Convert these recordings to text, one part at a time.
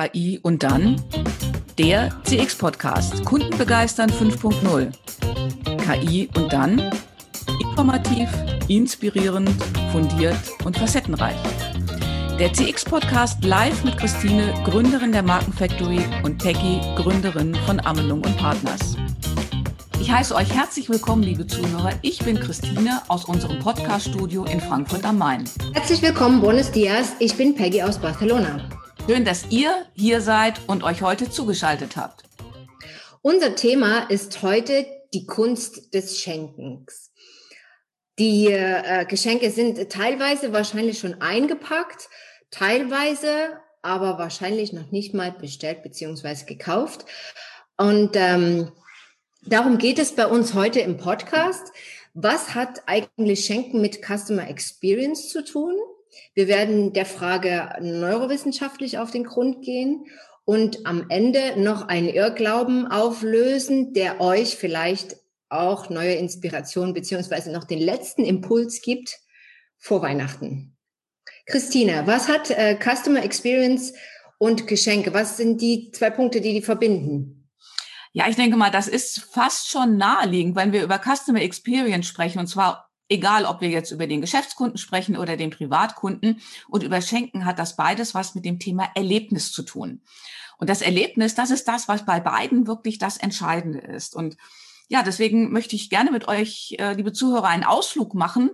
KI und dann der CX-Podcast Kunden begeistern 5.0. KI und dann informativ, inspirierend, fundiert und facettenreich. Der CX-Podcast live mit Christine, Gründerin der Markenfactory und Peggy, Gründerin von Amelung und Partners. Ich heiße euch herzlich willkommen, liebe Zuhörer. Ich bin Christine aus unserem Podcast-Studio in Frankfurt am Main. Herzlich willkommen, buenos dias. Ich bin Peggy aus Barcelona. Schön, dass ihr hier seid und euch heute zugeschaltet habt. Unser Thema ist heute die Kunst des Schenkens. Die äh, Geschenke sind teilweise wahrscheinlich schon eingepackt, teilweise aber wahrscheinlich noch nicht mal bestellt bzw. gekauft. Und ähm, Darum geht es bei uns heute im Podcast. Was hat eigentlich Schenken mit Customer Experience zu tun? Wir werden der Frage neurowissenschaftlich auf den Grund gehen und am Ende noch einen Irrglauben auflösen, der euch vielleicht auch neue Inspiration beziehungsweise noch den letzten Impuls gibt vor Weihnachten. Christina, was hat äh, Customer Experience und Geschenke? Was sind die zwei Punkte, die die verbinden? Ja, ich denke mal, das ist fast schon naheliegend, wenn wir über Customer Experience sprechen, und zwar egal, ob wir jetzt über den Geschäftskunden sprechen oder den Privatkunden und über Schenken hat das beides was mit dem Thema Erlebnis zu tun. Und das Erlebnis, das ist das, was bei beiden wirklich das Entscheidende ist. Und ja, deswegen möchte ich gerne mit euch, äh, liebe Zuhörer, einen Ausflug machen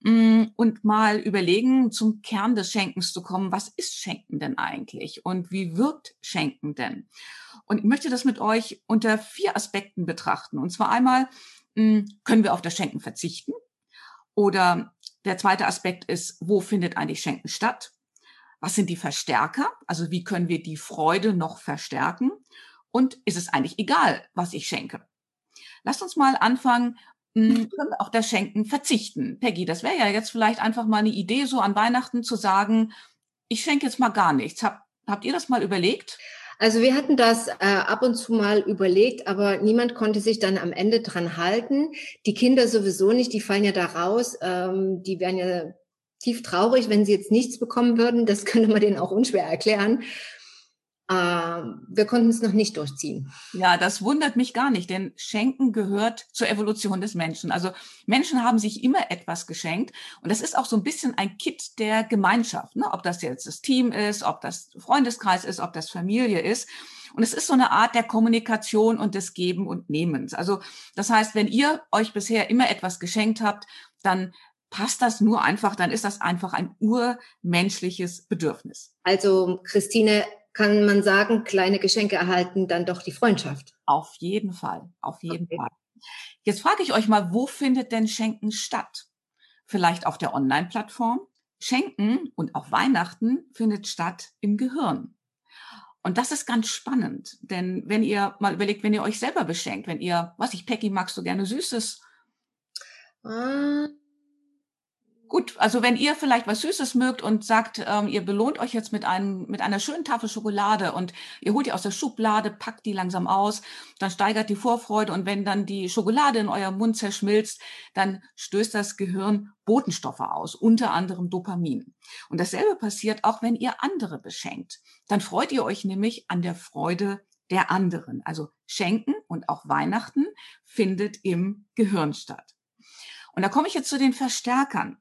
mm, und mal überlegen, zum Kern des Schenkens zu kommen. Was ist Schenken denn eigentlich? Und wie wirkt Schenken denn? Und ich möchte das mit euch unter vier Aspekten betrachten. Und zwar einmal, hm, können wir auf das Schenken verzichten? Oder der zweite Aspekt ist, wo findet eigentlich Schenken statt? Was sind die Verstärker? Also wie können wir die Freude noch verstärken? Und ist es eigentlich egal, was ich schenke? Lasst uns mal anfangen, hm, können wir auf das Schenken verzichten? Peggy, das wäre ja jetzt vielleicht einfach mal eine Idee, so an Weihnachten zu sagen, ich schenke jetzt mal gar nichts. Hab, habt ihr das mal überlegt? Also wir hatten das äh, ab und zu mal überlegt, aber niemand konnte sich dann am Ende dran halten. Die Kinder sowieso nicht, die fallen ja da raus. Ähm, die wären ja tief traurig, wenn sie jetzt nichts bekommen würden. Das könnte man denen auch unschwer erklären. Ähm, wir konnten es noch nicht durchziehen. Ja, das wundert mich gar nicht, denn Schenken gehört zur Evolution des Menschen. Also Menschen haben sich immer etwas geschenkt und das ist auch so ein bisschen ein Kit der Gemeinschaft. Ne? Ob das jetzt das Team ist, ob das Freundeskreis ist, ob das Familie ist. Und es ist so eine Art der Kommunikation und des Geben und Nehmens. Also das heißt, wenn ihr euch bisher immer etwas geschenkt habt, dann passt das nur einfach, dann ist das einfach ein urmenschliches Bedürfnis. Also Christine, kann man sagen, kleine Geschenke erhalten dann doch die Freundschaft. Auf jeden Fall, auf jeden okay. Fall. Jetzt frage ich euch mal, wo findet denn Schenken statt? Vielleicht auf der Online-Plattform? Schenken und auch Weihnachten findet statt im Gehirn. Und das ist ganz spannend, denn wenn ihr mal überlegt, wenn ihr euch selber beschenkt, wenn ihr, was ich, Peggy, magst du gerne Süßes? Äh, Gut, also wenn ihr vielleicht was Süßes mögt und sagt, ähm, ihr belohnt euch jetzt mit, einem, mit einer schönen Tafel Schokolade und ihr holt die aus der Schublade, packt die langsam aus, dann steigert die Vorfreude und wenn dann die Schokolade in eurem Mund zerschmilzt, dann stößt das Gehirn Botenstoffe aus, unter anderem Dopamin. Und dasselbe passiert auch, wenn ihr andere beschenkt. Dann freut ihr euch nämlich an der Freude der anderen. Also Schenken und auch Weihnachten findet im Gehirn statt. Und da komme ich jetzt zu den Verstärkern.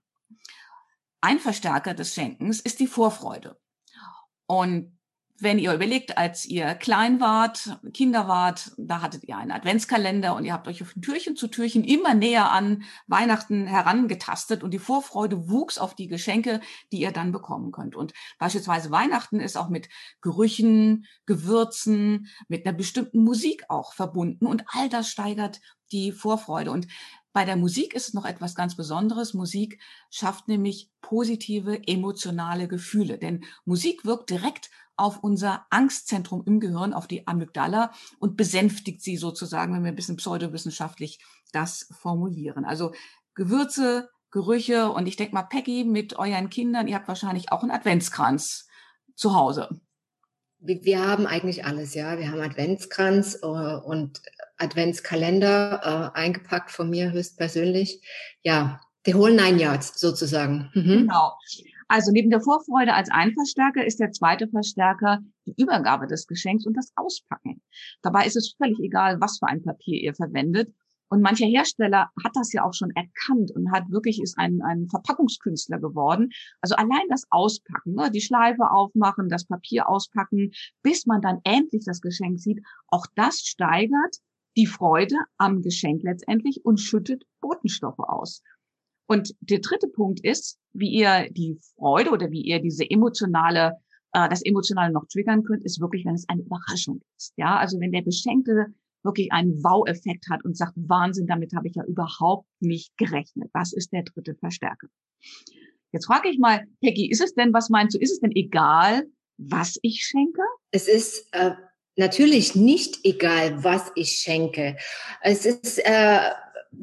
Ein Verstärker des Schenkens ist die Vorfreude. Und wenn ihr überlegt, als ihr klein wart, Kinder wart, da hattet ihr einen Adventskalender und ihr habt euch von Türchen zu Türchen immer näher an Weihnachten herangetastet und die Vorfreude wuchs auf die Geschenke, die ihr dann bekommen könnt. Und beispielsweise Weihnachten ist auch mit Gerüchen, Gewürzen, mit einer bestimmten Musik auch verbunden und all das steigert die Vorfreude. Und bei der Musik ist es noch etwas ganz Besonderes. Musik schafft nämlich positive emotionale Gefühle, denn Musik wirkt direkt auf unser Angstzentrum im Gehirn, auf die Amygdala und besänftigt sie sozusagen, wenn wir ein bisschen pseudowissenschaftlich das formulieren. Also Gewürze, Gerüche und ich denke mal, Peggy, mit euren Kindern, ihr habt wahrscheinlich auch einen Adventskranz zu Hause. Wir haben eigentlich alles, ja. Wir haben Adventskranz äh, und Adventskalender äh, eingepackt von mir höchstpersönlich. Ja, the whole nine yards sozusagen. Mhm. Genau. Also neben der Vorfreude als ein Verstärker ist der zweite Verstärker die Übergabe des Geschenks und das Auspacken. Dabei ist es völlig egal, was für ein Papier ihr verwendet. Und mancher Hersteller hat das ja auch schon erkannt und hat wirklich ist ein, ein Verpackungskünstler geworden. Also allein das Auspacken, ne, die Schleife aufmachen, das Papier auspacken, bis man dann endlich das Geschenk sieht, auch das steigert die Freude am Geschenk letztendlich und schüttet Botenstoffe aus. Und der dritte Punkt ist, wie ihr die Freude oder wie ihr diese emotionale, äh, das emotionale noch triggern könnt, ist wirklich, wenn es eine Überraschung ist. Ja, also wenn der Beschenkte wirklich einen Wow-Effekt hat und sagt, Wahnsinn, damit habe ich ja überhaupt nicht gerechnet. Das ist der dritte Verstärker. Jetzt frage ich mal, Peggy, ist es denn, was meinst du, ist es denn egal, was ich schenke? Es ist äh, natürlich nicht egal, was ich schenke. Es ist äh,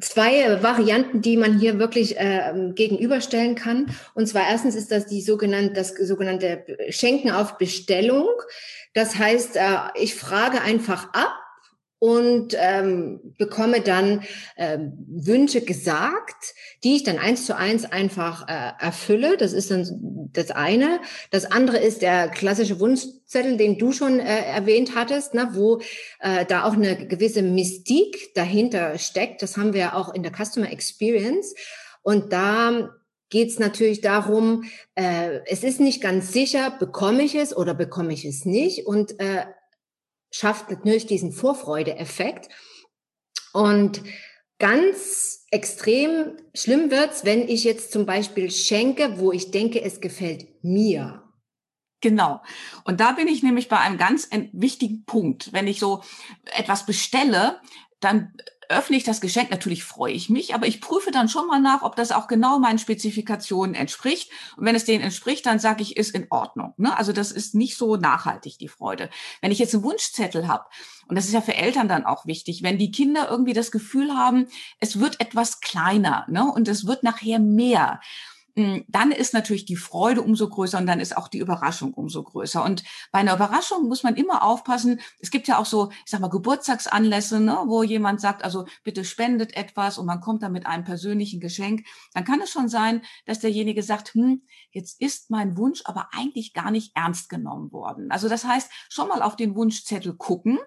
zwei Varianten, die man hier wirklich äh, gegenüberstellen kann. Und zwar erstens ist das die sogenannte, das sogenannte Schenken auf Bestellung. Das heißt, äh, ich frage einfach ab, und ähm, bekomme dann ähm, Wünsche gesagt, die ich dann eins zu eins einfach äh, erfülle. Das ist dann das eine. Das andere ist der klassische Wunschzettel, den du schon äh, erwähnt hattest, ne, wo äh, da auch eine gewisse Mystik dahinter steckt. Das haben wir auch in der Customer Experience. Und da geht es natürlich darum, äh, es ist nicht ganz sicher, bekomme ich es oder bekomme ich es nicht. Und äh, schafft natürlich diesen Vorfreude-Effekt. Und ganz extrem schlimm wird's, wenn ich jetzt zum Beispiel schenke, wo ich denke, es gefällt mir. Genau. Und da bin ich nämlich bei einem ganz wichtigen Punkt. Wenn ich so etwas bestelle, dann öffne ich das Geschenk, natürlich freue ich mich, aber ich prüfe dann schon mal nach, ob das auch genau meinen Spezifikationen entspricht. Und wenn es denen entspricht, dann sage ich, ist in Ordnung. Ne? Also das ist nicht so nachhaltig, die Freude. Wenn ich jetzt einen Wunschzettel habe, und das ist ja für Eltern dann auch wichtig, wenn die Kinder irgendwie das Gefühl haben, es wird etwas kleiner ne? und es wird nachher mehr dann ist natürlich die Freude umso größer und dann ist auch die Überraschung umso größer. Und bei einer Überraschung muss man immer aufpassen. Es gibt ja auch so, ich sag mal, Geburtstagsanlässe, ne, wo jemand sagt, also bitte spendet etwas und man kommt dann mit einem persönlichen Geschenk. Dann kann es schon sein, dass derjenige sagt, hm, jetzt ist mein Wunsch aber eigentlich gar nicht ernst genommen worden. Also das heißt, schon mal auf den Wunschzettel gucken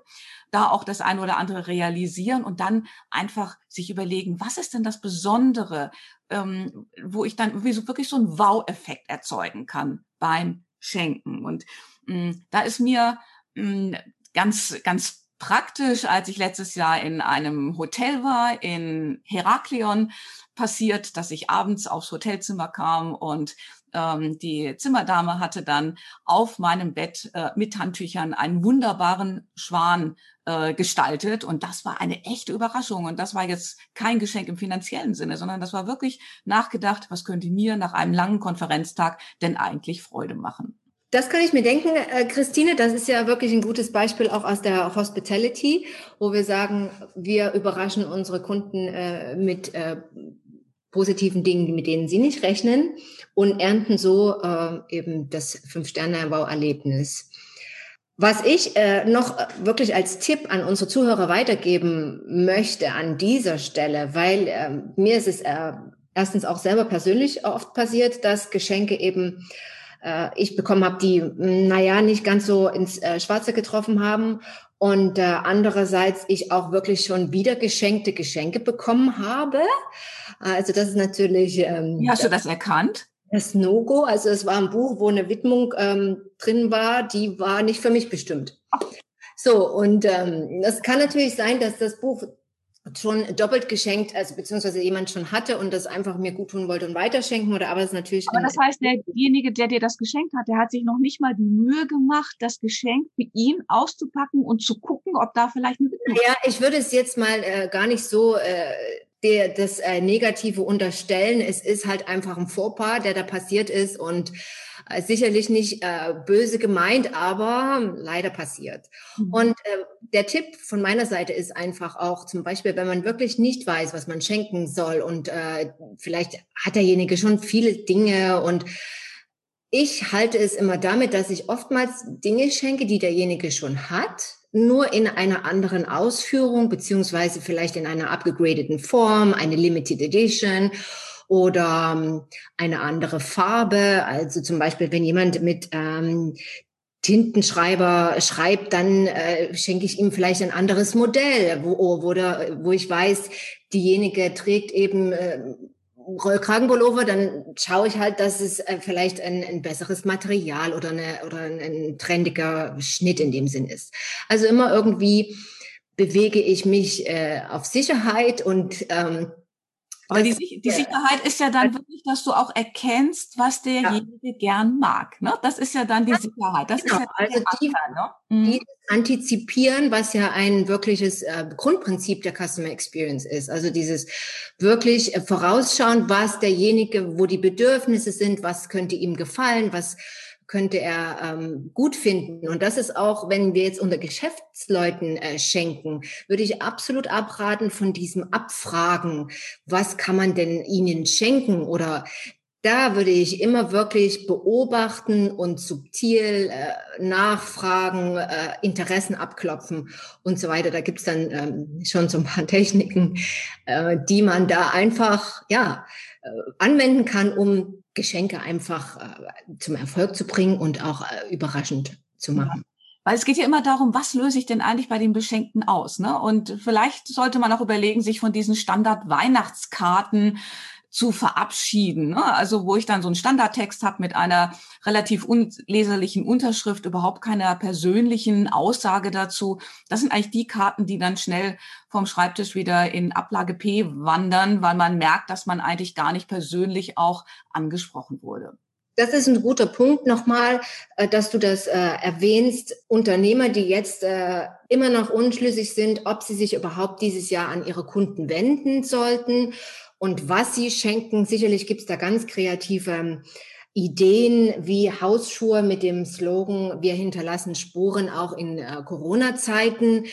da auch das eine oder andere realisieren und dann einfach sich überlegen, was ist denn das Besondere, ähm, wo ich dann so wirklich so einen Wow-Effekt erzeugen kann beim Schenken. Und mh, mm, da ist mir mh, mm, ganz, ganz praktisch, als ich letztes Jahr in einem Hotel war, in Heraklion, passiert, dass ich abends aufs Hotelzimmer kam und ähm, die Zimmerdame hatte dann auf meinem Bett äh, mit Handtüchern einen wunderbaren Schwan äh, gestaltet. Und das war eine echte Überraschung. Und das war jetzt kein Geschenk im finanziellen Sinne, sondern das war wirklich nachgedacht, was könnte mir nach einem langen Konferenztag denn eigentlich Freude machen. Das kann ich mir denken, äh, Christine. Das ist ja wirklich ein gutes Beispiel auch aus der Hospitality, wo wir sagen, wir überraschen unsere Kunden äh, mit positiven Dingen, mit denen sie nicht rechnen und ernten so äh, eben das Fünf-Sterne-Bauerlebnis. Was ich äh, noch wirklich als Tipp an unsere Zuhörer weitergeben möchte an dieser Stelle, weil äh, mir ist es äh, erstens auch selber persönlich oft passiert, dass Geschenke eben äh, ich bekommen habe, die naja nicht ganz so ins äh, Schwarze getroffen haben und äh, andererseits ich auch wirklich schon wieder geschenkte Geschenke bekommen habe. Also das ist natürlich. Ähm, Wie hast du das erkannt? Das No-Go, also es war ein Buch, wo eine Widmung ähm, drin war, die war nicht für mich bestimmt. So, und ähm, das kann natürlich sein, dass das Buch schon doppelt geschenkt, also beziehungsweise jemand schon hatte und das einfach mir gut tun wollte und weiterschenken oder aber es natürlich. Aber das heißt, derjenige, der dir das geschenkt hat, der hat sich noch nicht mal die Mühe gemacht, das Geschenk für ihn auszupacken und zu gucken, ob da vielleicht eine Widmung Ja, ich würde es jetzt mal äh, gar nicht so äh, der, das äh, Negative unterstellen. Es ist halt einfach ein Vorpaar, der da passiert ist und sicherlich nicht äh, böse gemeint, aber leider passiert. Mhm. Und äh, der Tipp von meiner Seite ist einfach auch zum Beispiel, wenn man wirklich nicht weiß, was man schenken soll und äh, vielleicht hat derjenige schon viele Dinge und ich halte es immer damit, dass ich oftmals Dinge schenke, die derjenige schon hat, nur in einer anderen Ausführung, beziehungsweise vielleicht in einer abgegradeten Form, eine Limited Edition. Oder ähm, eine andere Farbe. Also zum Beispiel, wenn jemand mit ähm, Tintenschreiber schreibt, dann äh, schenke ich ihm vielleicht ein anderes Modell, wo, wo, der, wo ich weiß, diejenige trägt eben äh, Rollkragenpullover, dann schaue ich halt, dass es äh, vielleicht ein, ein besseres Material oder, eine, oder ein, ein trendiger Schnitt in dem Sinn ist. Also immer irgendwie bewege ich mich äh, auf Sicherheit und ähm, aber die, die, Sicherheit ist ja dann wirklich, dass du auch erkennst, was derjenige ja. gern mag. Ne? Das ist ja dann die Sicherheit. Das genau. ist ja also die, ne? mhm. die antizipieren, was ja ein wirkliches äh, Grundprinzip der Customer Experience ist. Also dieses wirklich äh, vorausschauen, was derjenige, wo die Bedürfnisse sind, was könnte ihm gefallen, was könnte er ähm, gut finden. Und das ist auch, wenn wir jetzt unter Geschäftsleuten äh, schenken, würde ich absolut abraten von diesem Abfragen. Was kann man denn ihnen schenken? Oder da würde ich immer wirklich beobachten und subtil äh, nachfragen, äh, Interessen abklopfen und so weiter. Da gibt's dann ähm, schon so ein paar Techniken, äh, die man da einfach ja äh, anwenden kann, um Geschenke einfach äh, zum Erfolg zu bringen und auch äh, überraschend zu machen. Weil es geht ja immer darum, was löse ich denn eigentlich bei den Beschenkten aus? Ne? Und vielleicht sollte man auch überlegen, sich von diesen Standard-Weihnachtskarten zu verabschieden. Ne? Also wo ich dann so einen Standardtext habe mit einer relativ unleserlichen Unterschrift, überhaupt keiner persönlichen Aussage dazu. Das sind eigentlich die Karten, die dann schnell vom Schreibtisch wieder in Ablage P wandern, weil man merkt, dass man eigentlich gar nicht persönlich auch angesprochen wurde. Das ist ein guter Punkt nochmal, äh, dass du das äh, erwähnst. Unternehmer, die jetzt äh, immer noch unschlüssig sind, ob sie sich überhaupt dieses Jahr an ihre Kunden wenden sollten und was sie schenken. Sicherlich gibt es da ganz kreative ähm, Ideen wie Hausschuhe mit dem Slogan, wir hinterlassen Spuren auch in äh, Corona-Zeiten,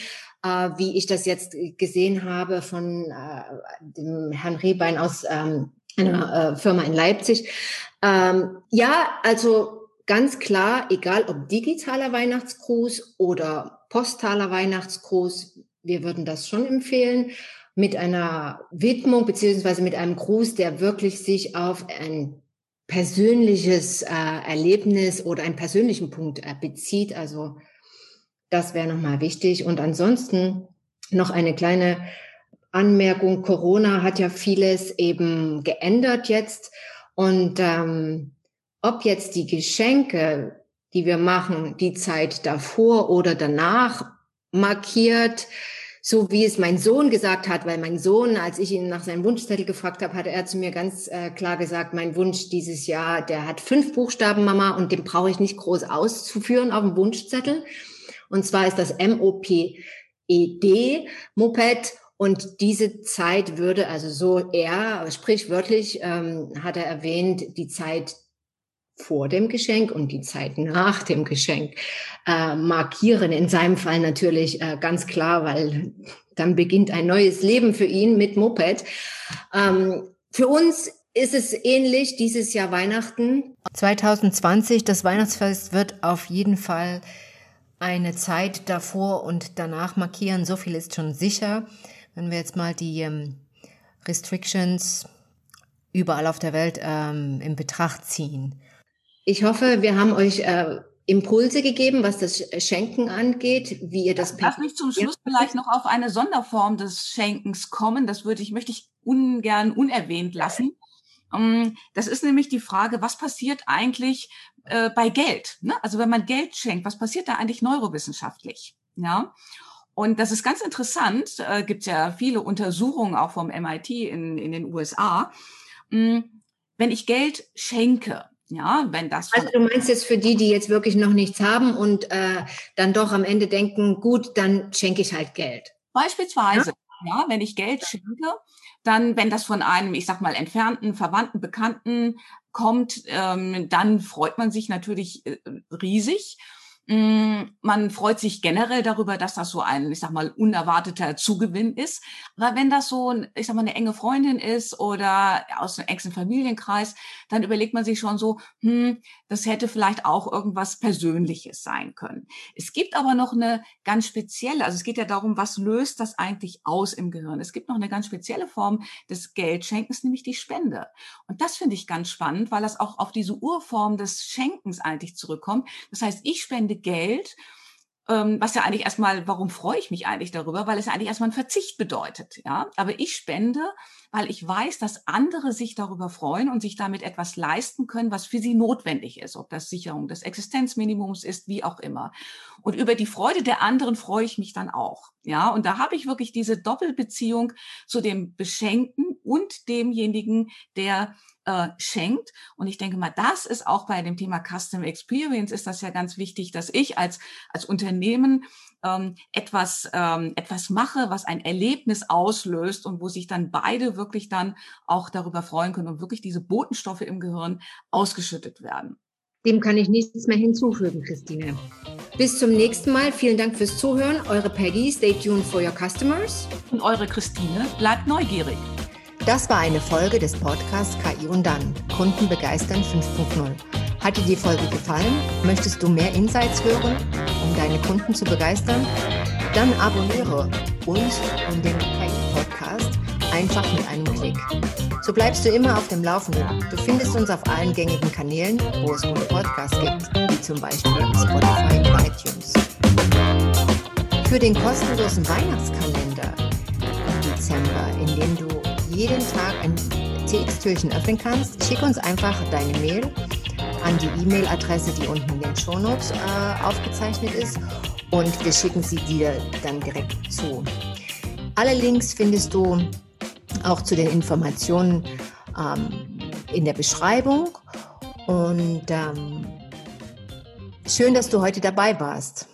äh, wie ich das jetzt gesehen habe von äh, dem Herrn Rehbein aus ähm, einer äh, Firma in Leipzig. Ähm, ja, also ganz klar, egal ob digitaler Weihnachtsgruß oder postaler Weihnachtsgruß, wir würden das schon empfehlen mit einer Widmung beziehungsweise mit einem Gruß, der wirklich sich auf ein persönliches äh, Erlebnis oder einen persönlichen Punkt äh, bezieht. Also das wäre nochmal wichtig. Und ansonsten noch eine kleine Anmerkung. Corona hat ja vieles eben geändert jetzt. Und ähm, ob jetzt die Geschenke, die wir machen, die Zeit davor oder danach markiert, so wie es mein Sohn gesagt hat, weil mein Sohn, als ich ihn nach seinem Wunschzettel gefragt habe, hatte er zu mir ganz äh, klar gesagt, mein Wunsch dieses Jahr, der hat fünf Buchstaben, Mama, und den brauche ich nicht groß auszuführen auf dem Wunschzettel. Und zwar ist das M-O-P-E-D, Moped. Und diese Zeit würde, also so er, sprichwörtlich, ähm, hat er erwähnt, die Zeit vor dem Geschenk und die Zeit nach dem Geschenk äh, markieren. In seinem Fall natürlich äh, ganz klar, weil dann beginnt ein neues Leben für ihn mit Moped. Ähm, für uns ist es ähnlich dieses Jahr Weihnachten. 2020, das Weihnachtsfest wird auf jeden Fall eine Zeit davor und danach markieren. So viel ist schon sicher. Wenn wir jetzt mal die ähm, Restrictions überall auf der Welt ähm, in Betracht ziehen. Ich hoffe, wir haben euch äh, Impulse gegeben, was das Schenken angeht, wie ihr das. Lass mich zum Schluss vielleicht noch auf eine Sonderform des Schenkens kommen. Das würde ich, möchte ich ungern unerwähnt lassen. Ähm, das ist nämlich die Frage, was passiert eigentlich äh, bei Geld? Ne? Also wenn man Geld schenkt, was passiert da eigentlich neurowissenschaftlich? Ja. Und das ist ganz interessant, äh, gibt ja viele Untersuchungen auch vom MIT in, in den USA. Ähm, wenn ich Geld schenke, ja, wenn das. Also du meinst jetzt für die, die jetzt wirklich noch nichts haben und äh, dann doch am Ende denken, gut, dann schenke ich halt Geld. Beispielsweise, ja, ja wenn ich Geld schenke, dann, wenn das von einem, ich sag mal, entfernten, Verwandten, Bekannten kommt, ähm, dann freut man sich natürlich äh, riesig. Mm, man freut sich generell darüber, dass das so ein, ich sag mal, unerwarteter Zugewinn ist. Aber wenn das so, ich sag mal, eine enge Freundin ist oder aus einem engsten Familienkreis, dann überlegt man sich schon so, hm, das hätte vielleicht auch irgendwas Persönliches sein können. Es gibt aber noch eine ganz spezielle, also es geht ja darum, was löst das eigentlich aus im Gehirn? Es gibt noch eine ganz spezielle Form des Geldschenkens, nämlich die Spende. Und das finde ich ganz spannend, weil das auch auf diese Urform des Schenkens eigentlich zurückkommt. Das heißt, ich spende Geld, ähm, was ja eigentlich erstmal, warum freue ich mich eigentlich darüber? Weil es eigentlich erstmal ein Verzicht bedeutet, ja. Aber ich spende, weil ich weiß, dass andere sich darüber freuen und sich damit etwas leisten können, was für sie notwendig ist, ob das Sicherung des Existenzminimums ist, wie auch immer. Und über die Freude der anderen freue ich mich dann auch, ja. Und da habe ich wirklich diese Doppelbeziehung zu dem Beschenkten und demjenigen, der äh, schenkt. Und ich denke mal, das ist auch bei dem Thema Custom Experience ist das ja ganz wichtig, dass ich als, als Unternehmen ähm, etwas, ähm, etwas mache, was ein Erlebnis auslöst und wo sich dann beide wirklich dann auch darüber freuen können und wirklich diese Botenstoffe im Gehirn ausgeschüttet werden. Dem kann ich nichts mehr hinzufügen, Christine. Bis zum nächsten Mal. Vielen Dank fürs Zuhören. Eure Peggy, stay tuned for your customers. Und eure Christine, bleibt neugierig. Das war eine Folge des Podcasts KI und dann Kunden begeistern 5.0. Hat dir die Folge gefallen? Möchtest du mehr Insights hören, um deine Kunden zu begeistern? Dann abonniere uns und den KI-Podcast einfach mit einem Klick. So bleibst du immer auf dem Laufenden. Du findest uns auf allen gängigen Kanälen, wo es gute Podcasts gibt, wie zum Beispiel Spotify und iTunes. Für den kostenlosen Weihnachtskalender jeden Tag ein TX-Türchen öffnen kannst, schick uns einfach deine Mail an die E-Mail-Adresse, die unten in den Shownotes äh, aufgezeichnet ist und wir schicken sie dir dann direkt zu. Alle Links findest du auch zu den Informationen ähm, in der Beschreibung und ähm, schön, dass du heute dabei warst.